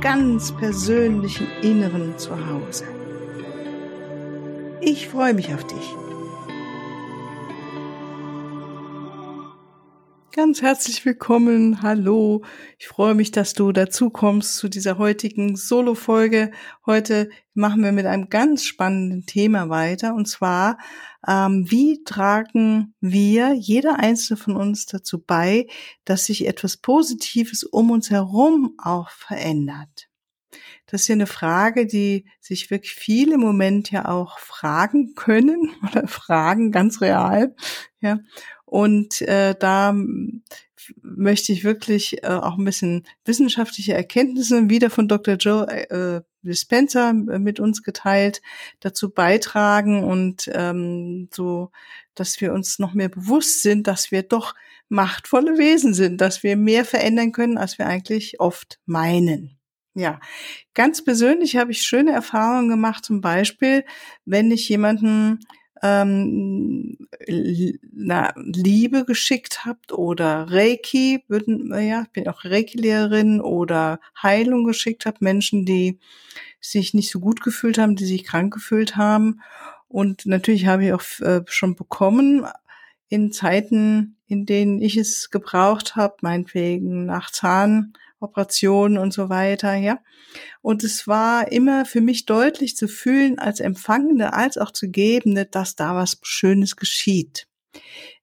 ganz persönlichen Inneren zu Hause. Ich freue mich auf dich. Ganz herzlich willkommen. Hallo. Ich freue mich, dass du dazu kommst zu dieser heutigen Solo-Folge. Heute machen wir mit einem ganz spannenden Thema weiter. Und zwar, ähm, wie tragen wir, jeder einzelne von uns dazu bei, dass sich etwas Positives um uns herum auch verändert? Das ist ja eine Frage, die sich wirklich viele im Moment ja auch fragen können oder fragen ganz real. Ja. Und äh, da möchte ich wirklich äh, auch ein bisschen wissenschaftliche Erkenntnisse wieder von Dr. Joe äh, Dispenza mit uns geteilt dazu beitragen und ähm, so, dass wir uns noch mehr bewusst sind, dass wir doch machtvolle Wesen sind, dass wir mehr verändern können, als wir eigentlich oft meinen. Ja, ganz persönlich habe ich schöne Erfahrungen gemacht, zum Beispiel, wenn ich jemanden ähm, na, Liebe geschickt habt oder Reiki, würden, ja, ich bin auch Reiki-Lehrerin oder Heilung geschickt habt, Menschen, die sich nicht so gut gefühlt haben, die sich krank gefühlt haben. Und natürlich habe ich auch äh, schon bekommen in Zeiten, in denen ich es gebraucht habe, meinetwegen nach Zahn Operationen und so weiter, ja. Und es war immer für mich deutlich zu fühlen, als Empfangende, als auch zu Gebende, dass da was Schönes geschieht.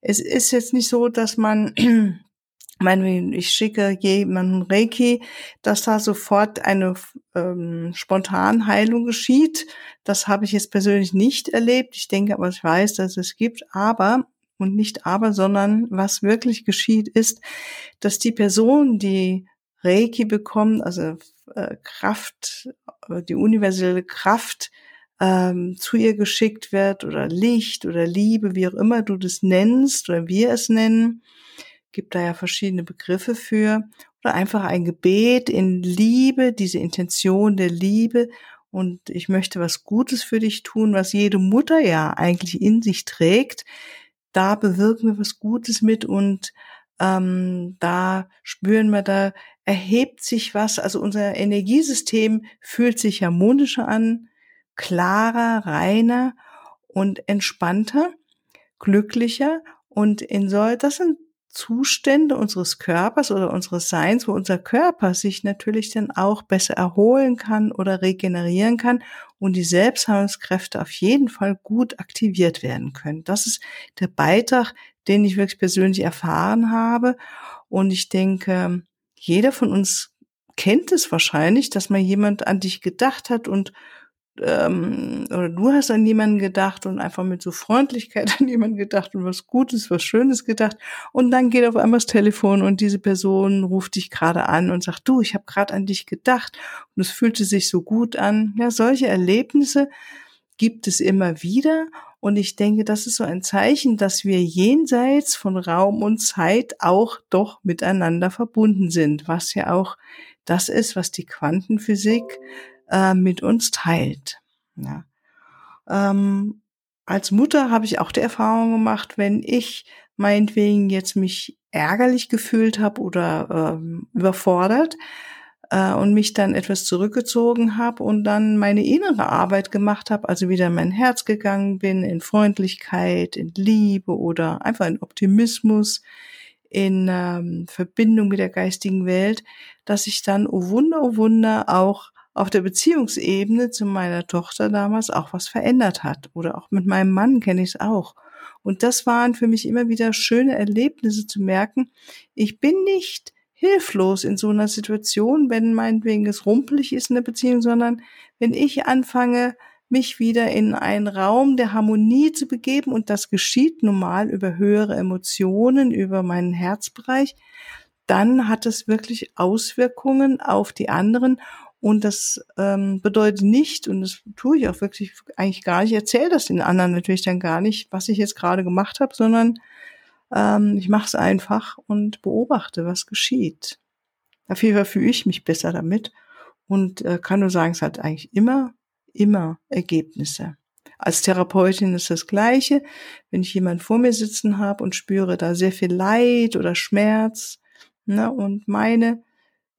Es ist jetzt nicht so, dass man, ich schicke jemanden Reiki, dass da sofort eine ähm, Spontanheilung geschieht. Das habe ich jetzt persönlich nicht erlebt. Ich denke aber, ich weiß, dass es gibt. Aber und nicht aber, sondern was wirklich geschieht, ist, dass die Person, die Reiki bekommt, also äh, Kraft, äh, die universelle Kraft ähm, zu ihr geschickt wird oder Licht oder Liebe, wie auch immer du das nennst oder wir es nennen, gibt da ja verschiedene Begriffe für. Oder einfach ein Gebet in Liebe, diese Intention der Liebe. Und ich möchte was Gutes für dich tun, was jede Mutter ja eigentlich in sich trägt. Da bewirken wir was Gutes mit und ähm, da spüren wir, da erhebt sich was, also unser Energiesystem fühlt sich harmonischer an, klarer, reiner und entspannter, glücklicher und in so, das sind Zustände unseres Körpers oder unseres Seins, wo unser Körper sich natürlich dann auch besser erholen kann oder regenerieren kann und die Selbstheilungskräfte auf jeden Fall gut aktiviert werden können. Das ist der Beitrag, den ich wirklich persönlich erfahren habe. Und ich denke, jeder von uns kennt es wahrscheinlich, dass mal jemand an dich gedacht hat und ähm, oder du hast an jemanden gedacht und einfach mit so Freundlichkeit an jemanden gedacht und was Gutes, was Schönes gedacht und dann geht auf einmal das Telefon und diese Person ruft dich gerade an und sagt, du, ich habe gerade an dich gedacht und es fühlte sich so gut an. Ja, solche Erlebnisse gibt es immer wieder und ich denke, das ist so ein Zeichen, dass wir jenseits von Raum und Zeit auch doch miteinander verbunden sind, was ja auch das ist, was die Quantenphysik äh, mit uns teilt. Ja. Ähm, als Mutter habe ich auch die Erfahrung gemacht, wenn ich meinetwegen jetzt mich ärgerlich gefühlt habe oder ähm, überfordert, äh, und mich dann etwas zurückgezogen habe und dann meine innere Arbeit gemacht habe, also wieder in mein Herz gegangen bin, in Freundlichkeit, in Liebe oder einfach in Optimismus, in ähm, Verbindung mit der geistigen Welt, dass ich dann, oh Wunder, oh Wunder, auch auf der Beziehungsebene zu meiner Tochter damals auch was verändert hat. Oder auch mit meinem Mann kenne ich es auch. Und das waren für mich immer wieder schöne Erlebnisse zu merken, ich bin nicht hilflos in so einer Situation, wenn meinetwegen es rumpelig ist in der Beziehung, sondern wenn ich anfange, mich wieder in einen Raum der Harmonie zu begeben und das geschieht normal über höhere Emotionen, über meinen Herzbereich, dann hat es wirklich Auswirkungen auf die anderen. Und das ähm, bedeutet nicht, und das tue ich auch wirklich eigentlich gar nicht, ich erzähle das den anderen natürlich dann gar nicht, was ich jetzt gerade gemacht habe, sondern ähm, ich mache es einfach und beobachte, was geschieht. Auf jeden Fall fühle ich mich besser damit und äh, kann nur sagen, es hat eigentlich immer, immer Ergebnisse. Als Therapeutin ist das Gleiche. Wenn ich jemanden vor mir sitzen habe und spüre da sehr viel Leid oder Schmerz, ne, und meine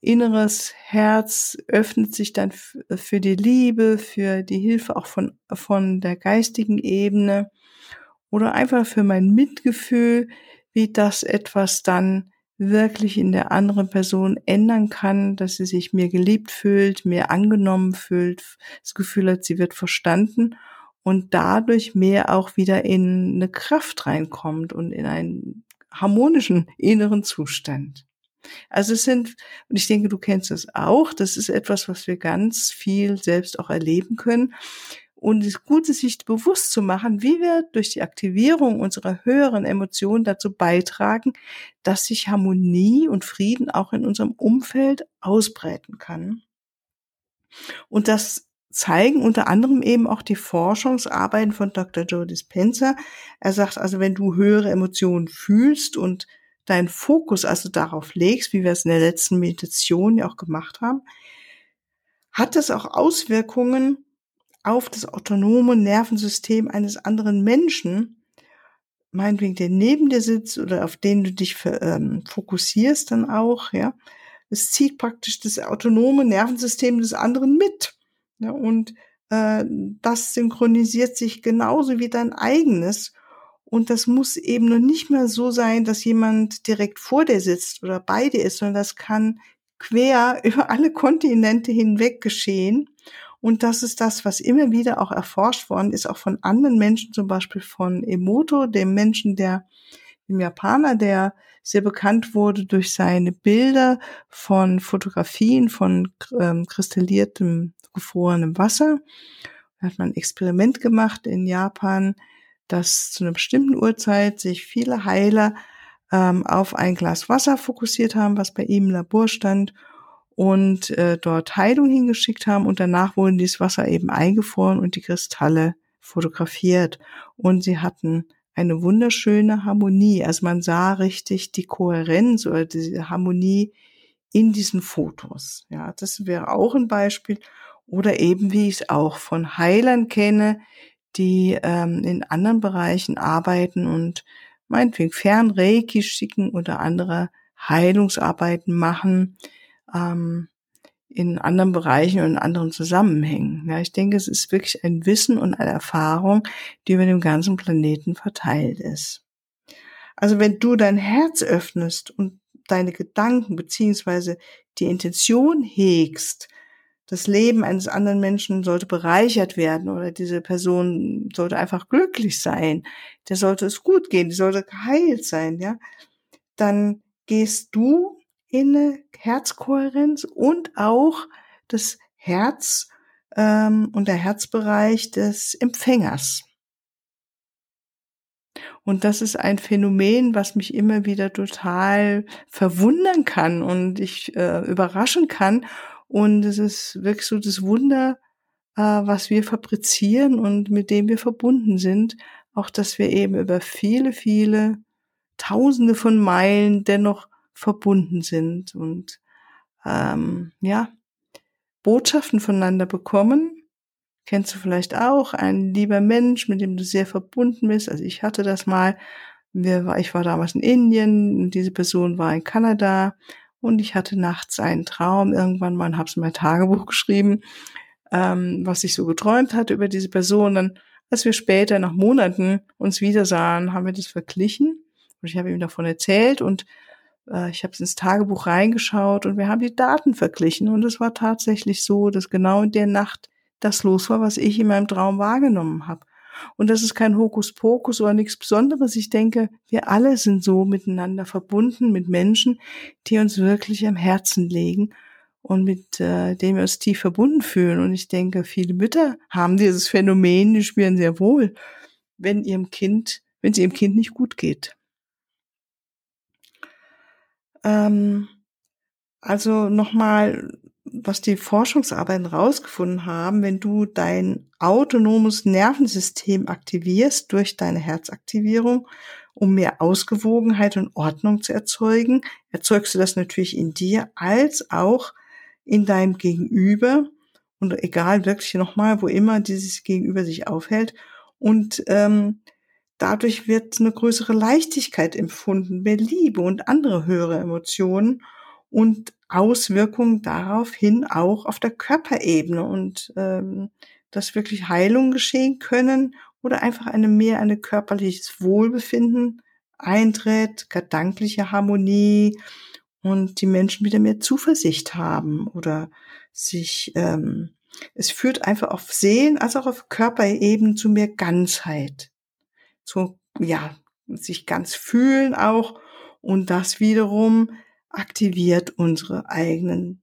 inneres Herz öffnet sich dann für die Liebe, für die Hilfe auch von, von der geistigen Ebene oder einfach für mein Mitgefühl, wie das etwas dann wirklich in der anderen Person ändern kann, dass sie sich mir geliebt fühlt, mir angenommen fühlt, das Gefühl hat, sie wird verstanden und dadurch mehr auch wieder in eine Kraft reinkommt und in einen harmonischen inneren Zustand. Also es sind, und ich denke, du kennst es auch, das ist etwas, was wir ganz viel selbst auch erleben können. Und es ist gut, sich bewusst zu machen, wie wir durch die Aktivierung unserer höheren Emotionen dazu beitragen, dass sich Harmonie und Frieden auch in unserem Umfeld ausbreiten kann. Und das zeigen unter anderem eben auch die Forschungsarbeiten von Dr. Joe Dispenza. Er sagt also, wenn du höhere Emotionen fühlst und deinen Fokus also darauf legst, wie wir es in der letzten Meditation ja auch gemacht haben, hat das auch Auswirkungen auf das autonome Nervensystem eines anderen Menschen, meinetwegen der neben dir sitzt oder auf den du dich ähm, fokussierst dann auch, ja. Es zieht praktisch das autonome Nervensystem des anderen mit. Ja, und äh, das synchronisiert sich genauso wie dein eigenes. Und das muss eben noch nicht mehr so sein, dass jemand direkt vor dir sitzt oder bei dir ist, sondern das kann quer über alle Kontinente hinweg geschehen. Und das ist das, was immer wieder auch erforscht worden ist, auch von anderen Menschen, zum Beispiel von Emoto, dem Menschen, der, dem Japaner, der sehr bekannt wurde durch seine Bilder von Fotografien von ähm, kristalliertem, gefrorenem Wasser. Da hat man ein Experiment gemacht in Japan, dass zu einer bestimmten Uhrzeit sich viele Heiler ähm, auf ein Glas Wasser fokussiert haben, was bei ihm im Labor stand und äh, dort Heilung hingeschickt haben und danach wurden dieses Wasser eben eingefroren und die Kristalle fotografiert und sie hatten eine wunderschöne Harmonie. Also man sah richtig die Kohärenz oder die Harmonie in diesen Fotos. Ja, das wäre auch ein Beispiel. Oder eben, wie ich es auch von Heilern kenne, die ähm, in anderen Bereichen arbeiten und meinetwegen Fernreiki schicken oder andere Heilungsarbeiten machen ähm, in anderen Bereichen und in anderen Zusammenhängen. Ja, ich denke, es ist wirklich ein Wissen und eine Erfahrung, die über den ganzen Planeten verteilt ist. Also wenn du dein Herz öffnest und deine Gedanken beziehungsweise die Intention hegst, das Leben eines anderen Menschen sollte bereichert werden oder diese Person sollte einfach glücklich sein, der sollte es gut gehen, die sollte geheilt sein, ja, dann gehst du in eine Herzkohärenz und auch das Herz ähm, und der Herzbereich des Empfängers. Und das ist ein Phänomen, was mich immer wieder total verwundern kann und ich äh, überraschen kann und es ist wirklich so das Wunder, äh, was wir fabrizieren und mit dem wir verbunden sind. Auch, dass wir eben über viele, viele Tausende von Meilen dennoch verbunden sind und ähm, ja, Botschaften voneinander bekommen. Kennst du vielleicht auch ein lieber Mensch, mit dem du sehr verbunden bist? Also ich hatte das mal. Ich war damals in Indien und diese Person war in Kanada und ich hatte nachts einen Traum irgendwann mal habe es in mein Tagebuch geschrieben, ähm, was ich so geträumt hatte über diese Person. Dann, als wir später nach Monaten uns wieder sahen, haben wir das verglichen und ich habe ihm davon erzählt und ich habe ins Tagebuch reingeschaut und wir haben die Daten verglichen und es war tatsächlich so, dass genau in der Nacht das los war, was ich in meinem Traum wahrgenommen habe. Und das ist kein Hokuspokus oder nichts Besonderes. Ich denke, wir alle sind so miteinander verbunden mit Menschen, die uns wirklich am Herzen legen und mit äh, denen wir uns tief verbunden fühlen. Und ich denke, viele Mütter haben dieses Phänomen, die spüren sehr wohl, wenn ihrem Kind, wenn es ihrem Kind nicht gut geht. Ähm, also nochmal was die Forschungsarbeiten rausgefunden haben, wenn du dein autonomes Nervensystem aktivierst durch deine Herzaktivierung, um mehr Ausgewogenheit und Ordnung zu erzeugen, erzeugst du das natürlich in dir als auch in deinem Gegenüber und egal wirklich nochmal, wo immer dieses Gegenüber sich aufhält. Und ähm, dadurch wird eine größere Leichtigkeit empfunden, mehr Liebe und andere höhere Emotionen und Auswirkungen daraufhin auch auf der Körperebene. Und ähm, dass wirklich Heilung geschehen können oder einfach eine mehr eine körperliches Wohlbefinden eintritt, gedankliche Harmonie und die Menschen wieder mehr Zuversicht haben oder sich ähm, es führt einfach auf Seelen als auch auf Körperebene zu mehr Ganzheit, zu ja sich ganz fühlen auch und das wiederum aktiviert unsere eigenen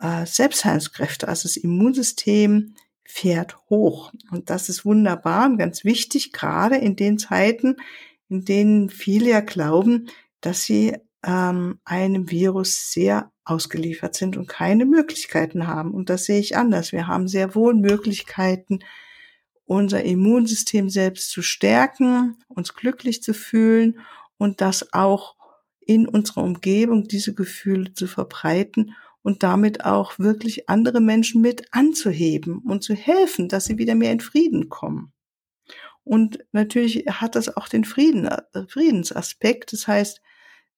äh, Selbstheilungskräfte. Also das Immunsystem fährt hoch. Und das ist wunderbar und ganz wichtig, gerade in den Zeiten, in denen viele ja glauben, dass sie ähm, einem Virus sehr ausgeliefert sind und keine Möglichkeiten haben. Und das sehe ich anders. Wir haben sehr wohl Möglichkeiten, unser Immunsystem selbst zu stärken, uns glücklich zu fühlen und das auch in unserer Umgebung diese Gefühle zu verbreiten und damit auch wirklich andere Menschen mit anzuheben und zu helfen, dass sie wieder mehr in Frieden kommen. Und natürlich hat das auch den Frieden, äh, Friedensaspekt. Das heißt,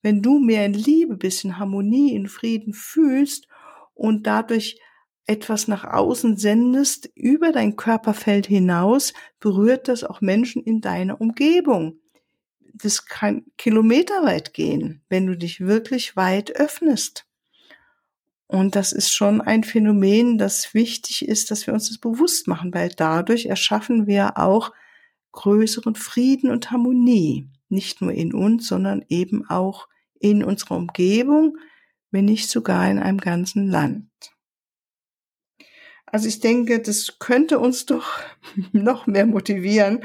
wenn du mehr in Liebe bist, in Harmonie, in Frieden fühlst und dadurch etwas nach außen sendest, über dein Körperfeld hinaus, berührt das auch Menschen in deiner Umgebung das kann kilometerweit gehen, wenn du dich wirklich weit öffnest. Und das ist schon ein Phänomen, das wichtig ist, dass wir uns das bewusst machen, weil dadurch erschaffen wir auch größeren Frieden und Harmonie. Nicht nur in uns, sondern eben auch in unserer Umgebung, wenn nicht sogar in einem ganzen Land. Also ich denke, das könnte uns doch noch mehr motivieren,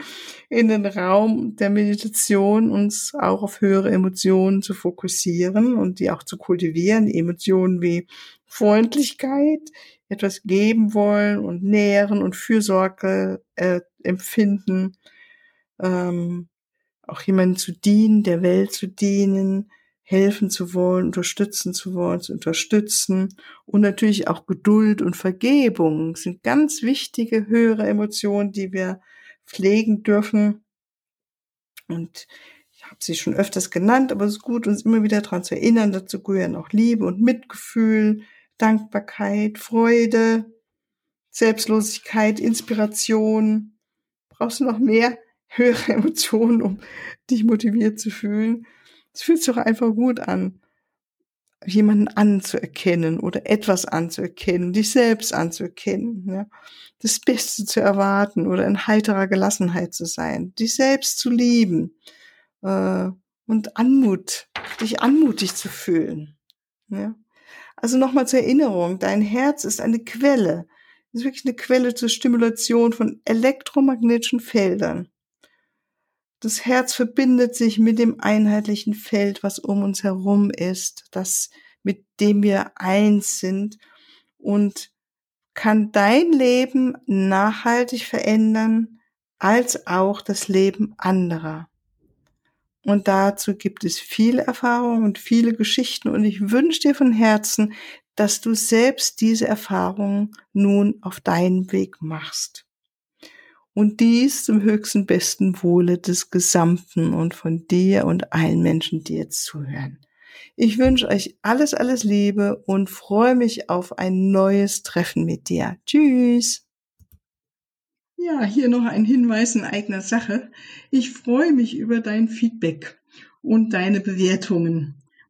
in den Raum der Meditation uns auch auf höhere Emotionen zu fokussieren und die auch zu kultivieren. Emotionen wie Freundlichkeit, etwas geben wollen und nähren und Fürsorge äh, empfinden, ähm, auch jemanden zu dienen, der Welt zu dienen, helfen zu wollen, unterstützen zu wollen, zu unterstützen und natürlich auch Geduld und Vergebung sind ganz wichtige höhere Emotionen, die wir pflegen dürfen. Und ich habe sie schon öfters genannt, aber es ist gut, uns immer wieder daran zu erinnern. Dazu gehören auch Liebe und Mitgefühl, Dankbarkeit, Freude, Selbstlosigkeit, Inspiration. Brauchst du noch mehr höhere Emotionen, um dich motiviert zu fühlen? Es fühlt sich doch einfach gut an, jemanden anzuerkennen oder etwas anzuerkennen, dich selbst anzuerkennen, ja? das Beste zu erwarten oder in heiterer Gelassenheit zu sein, dich selbst zu lieben äh, und Anmut, dich anmutig zu fühlen. Ja? Also nochmal zur Erinnerung, dein Herz ist eine Quelle, ist wirklich eine Quelle zur Stimulation von elektromagnetischen Feldern. Das Herz verbindet sich mit dem einheitlichen Feld, was um uns herum ist, das mit dem wir eins sind. Und kann dein Leben nachhaltig verändern, als auch das Leben anderer. Und dazu gibt es viele Erfahrungen und viele Geschichten. Und ich wünsche dir von Herzen, dass du selbst diese Erfahrungen nun auf deinen Weg machst und dies zum höchsten besten Wohle des Gesamten und von dir und allen Menschen, die jetzt zuhören. Ich wünsche euch alles, alles Liebe und freue mich auf ein neues Treffen mit dir. Tschüss! Ja, hier noch ein Hinweis in eigener Sache. Ich freue mich über dein Feedback und deine Bewertungen